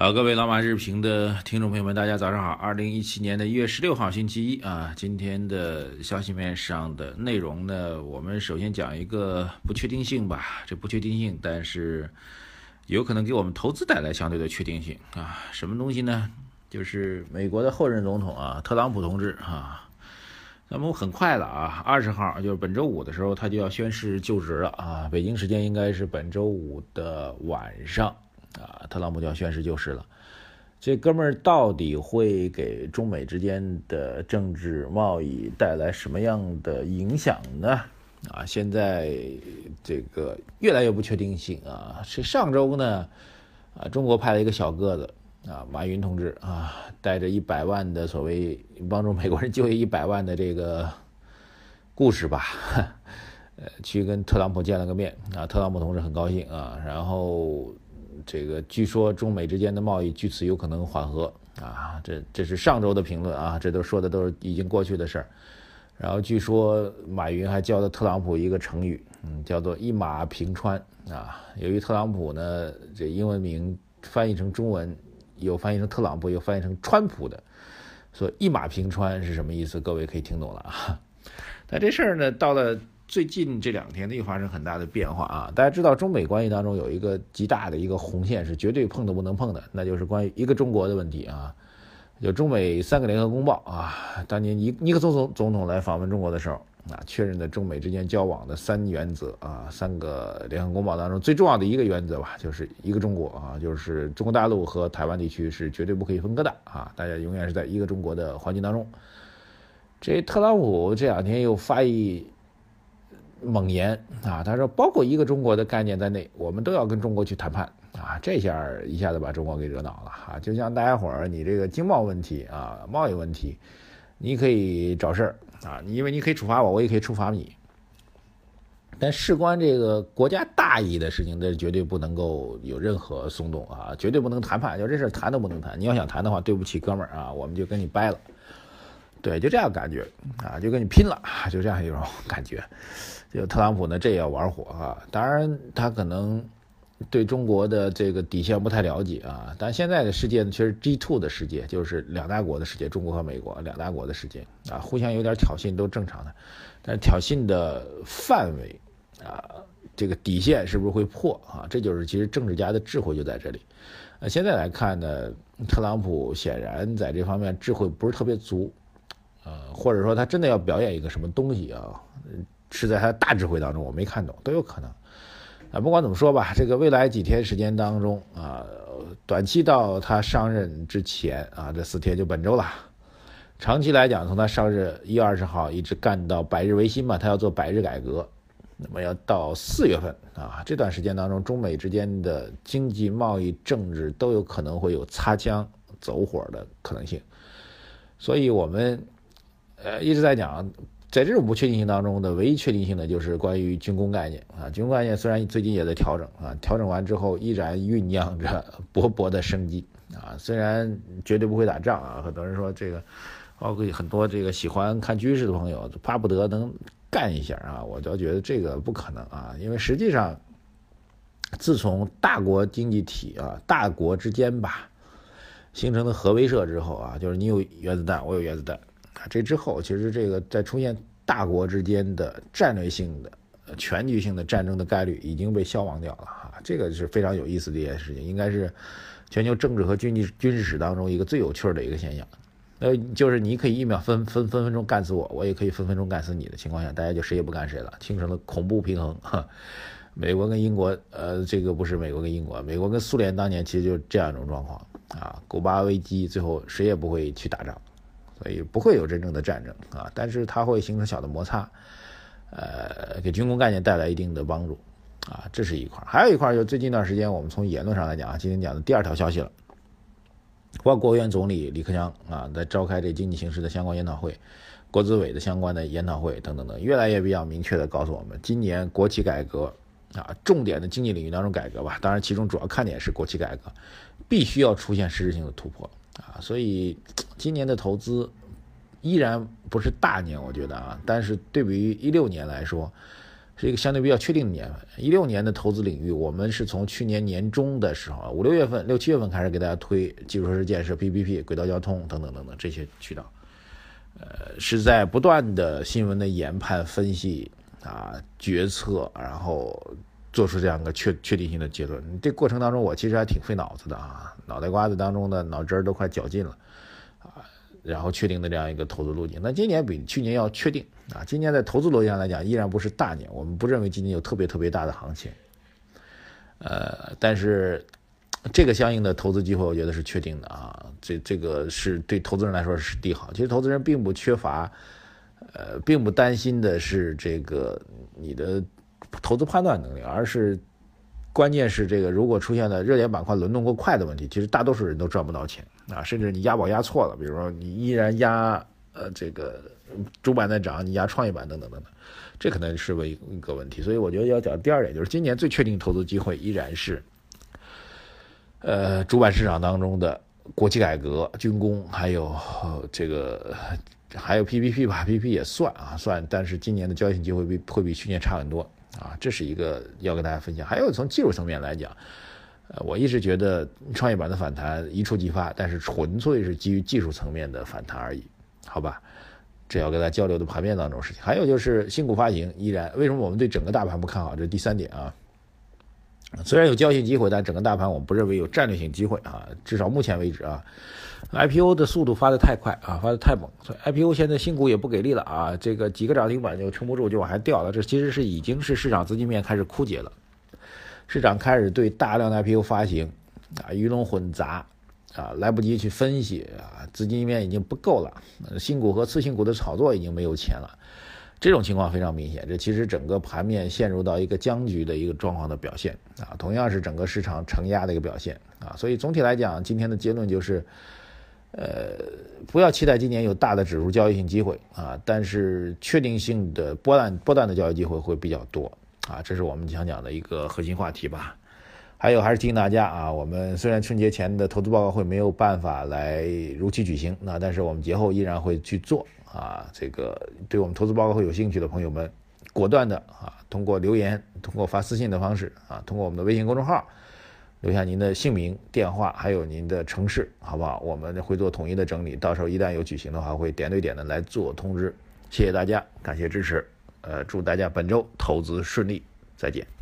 好，各位老马日评的听众朋友们，大家早上好。二零一七年的一月十六号，星期一啊，今天的消息面上的内容呢，我们首先讲一个不确定性吧。这不确定性，但是有可能给我们投资带来相对的确定性啊。什么东西呢？就是美国的后任总统啊，特朗普同志啊。那么很快了啊，二十号就是本周五的时候，他就要宣誓就职了啊。北京时间应该是本周五的晚上。啊，特朗普就要宣誓就职了，这哥们儿到底会给中美之间的政治贸易带来什么样的影响呢？啊，现在这个越来越不确定性啊。是上周呢，啊，中国派了一个小个子啊，马云同志啊，带着一百万的所谓帮助美国人就业一百万的这个故事吧，呃，去跟特朗普见了个面啊，特朗普同志很高兴啊，然后。这个据说中美之间的贸易据此有可能缓和啊，这这是上周的评论啊，这都说的都是已经过去的事儿。然后据说马云还教了特朗普一个成语，嗯，叫做一马平川啊。由于特朗普呢，这英文名翻译成中文有翻译成特朗普，又翻译成川普的，说一马平川是什么意思？各位可以听懂了啊。但这事儿呢，到了。最近这两天呢，又发生很大的变化啊！大家知道，中美关系当中有一个极大的一个红线，是绝对碰都不能碰的，那就是关于一个中国的问题啊。有中美三个联合公报啊，当年尼尼克松总总统来访问中国的时候啊，确认的中美之间交往的三原则啊，三个联合公报当中最重要的一个原则吧，就是一个中国啊，就是中国大陆和台湾地区是绝对不可以分割的啊，大家永远是在一个中国的环境当中。这特朗普这两天又发一。猛言啊！他说，包括一个中国的概念在内，我们都要跟中国去谈判啊！这下一下子把中国给惹恼了哈！就像大家伙儿，你这个经贸问题啊，贸易问题，你可以找事儿啊，因为你可以处罚我，我也可以处罚你。但事关这个国家大义的事情，这绝对不能够有任何松动啊，绝对不能谈判，就这事谈都不能谈。你要想谈的话，对不起，哥们儿啊，我们就跟你掰了。对，就这样感觉啊，就跟你拼了，就这样一种感觉。就特朗普呢，这也要玩火啊！当然，他可能对中国的这个底线不太了解啊。但现在的世界呢，其实 G two 的世界就是两大国的世界，中国和美国两大国的世界啊，互相有点挑衅都正常的。但是挑衅的范围啊，这个底线是不是会破啊？这就是其实政治家的智慧就在这里。呃，现在来看呢，特朗普显然在这方面智慧不是特别足，呃，或者说他真的要表演一个什么东西啊？是在他的大智慧当中，我没看懂，都有可能。啊，不管怎么说吧，这个未来几天时间当中啊，短期到他上任之前啊，这四天就本周了。长期来讲，从他上任一月二十号一直干到百日维新嘛，他要做百日改革，那么要到四月份啊，这段时间当中，中美之间的经济、贸易、政治都有可能会有擦枪走火的可能性。所以我们呃一直在讲。在这种不确定性当中的唯一确定性的，就是关于军工概念啊。军工概念虽然最近也在调整啊，调整完之后依然酝酿着勃勃的生机啊。虽然绝对不会打仗啊，很多人说这个，包括很多这个喜欢看军事的朋友，巴不得能干一下啊。我倒觉得这个不可能啊，因为实际上，自从大国经济体啊，大国之间吧形成的核威慑之后啊，就是你有原子弹，我有原子弹。这之后其实这个在出现大国之间的战略性的、全局性的战争的概率已经被消亡掉了哈，这个是非常有意思的一件事情，应该是全球政治和军事军事史当中一个最有趣的一个现象。呃，就是你可以一秒分分分分钟干死我，我也可以分分钟干死你的情况下，大家就谁也不干谁了，形成了恐怖平衡。美国跟英国，呃，这个不是美国跟英国，美国跟苏联当年其实就是这样一种状况啊，古巴危机最后谁也不会去打仗。所以不会有真正的战争啊，但是它会形成小的摩擦，呃，给军工概念带来一定的帮助啊，这是一块还有一块就最近一段时间，我们从言论上来讲啊，今天讲的第二条消息了，国国务院总理李克强啊，在召开这经济形势的相关研讨会，国资委的相关的研讨会等等等，越来越比较明确的告诉我们，今年国企改革啊，重点的经济领域当中改革吧，当然其中主要看点是国企改革，必须要出现实质性的突破啊，所以今年的投资依然不是大年，我觉得啊，但是对比于一六年来说，是一个相对比较确定的年份。一六年的投资领域，我们是从去年年中的时候，五六月份、六七月份开始给大家推基础设施建设、PPP、轨道交通等等等等这些渠道。呃，是在不断的新闻的研判、分析啊、决策，然后做出这样一个确确定性的结论。这过程当中，我其实还挺费脑子的啊，脑袋瓜子当中的脑汁儿都快绞尽了啊，然后确定的这样一个投资路径。那今年比去年要确定啊，今年在投资逻辑上来讲，依然不是大年，我们不认为今年有特别特别大的行情。呃，但是。这个相应的投资机会，我觉得是确定的啊。这这个是对投资人来说是利好。其实投资人并不缺乏，呃，并不担心的是这个你的投资判断能力，而是关键是这个如果出现了热点板块轮动过快的问题，其实大多数人都赚不到钱啊。甚至你押宝押错了，比如说你依然押呃这个主板在涨，你押创业板等等等等，这可能是为一个问题。所以我觉得要讲第二点，就是今年最确定投资机会依然是。呃，主板市场当中的国企改革、军工，还有这个还有 PPP 吧，PPP 也算啊，算。但是今年的交易性机会比会比去年差很多啊，这是一个要跟大家分享。还有从技术层面来讲，呃，我一直觉得创业板的反弹一触即发，但是纯粹是基于技术层面的反弹而已，好吧？这要跟大家交流的盘面当中事情。还有就是新股发行依然，为什么我们对整个大盘不看好？这是第三点啊。虽然有交易机会，但整个大盘我们不认为有战略性机会啊，至少目前为止啊，IPO 的速度发得太快啊，发得太猛，所以 IPO 现在新股也不给力了啊，这个几个涨停板就撑不住，就往下掉了。这其实是已经是市场资金面开始枯竭了，市场开始对大量的 IPO 发行啊鱼龙混杂啊，来不及去分析啊，资金面已经不够了，新股和次新股的炒作已经没有钱了。这种情况非常明显，这其实整个盘面陷入到一个僵局的一个状况的表现啊，同样是整个市场承压的一个表现啊，所以总体来讲，今天的结论就是，呃，不要期待今年有大的指数交易性机会啊，但是确定性的波段波段的交易机会会比较多啊，这是我们想讲的一个核心话题吧。还有还是提醒大家啊，我们虽然春节前的投资报告会没有办法来如期举行，那但是我们节后依然会去做。啊，这个对我们投资报告会有兴趣的朋友们，果断的啊，通过留言、通过发私信的方式啊，通过我们的微信公众号留下您的姓名、电话，还有您的城市，好不好？我们会做统一的整理，到时候一旦有举行的话，会点对点的来做通知。谢谢大家，感谢支持，呃，祝大家本周投资顺利，再见。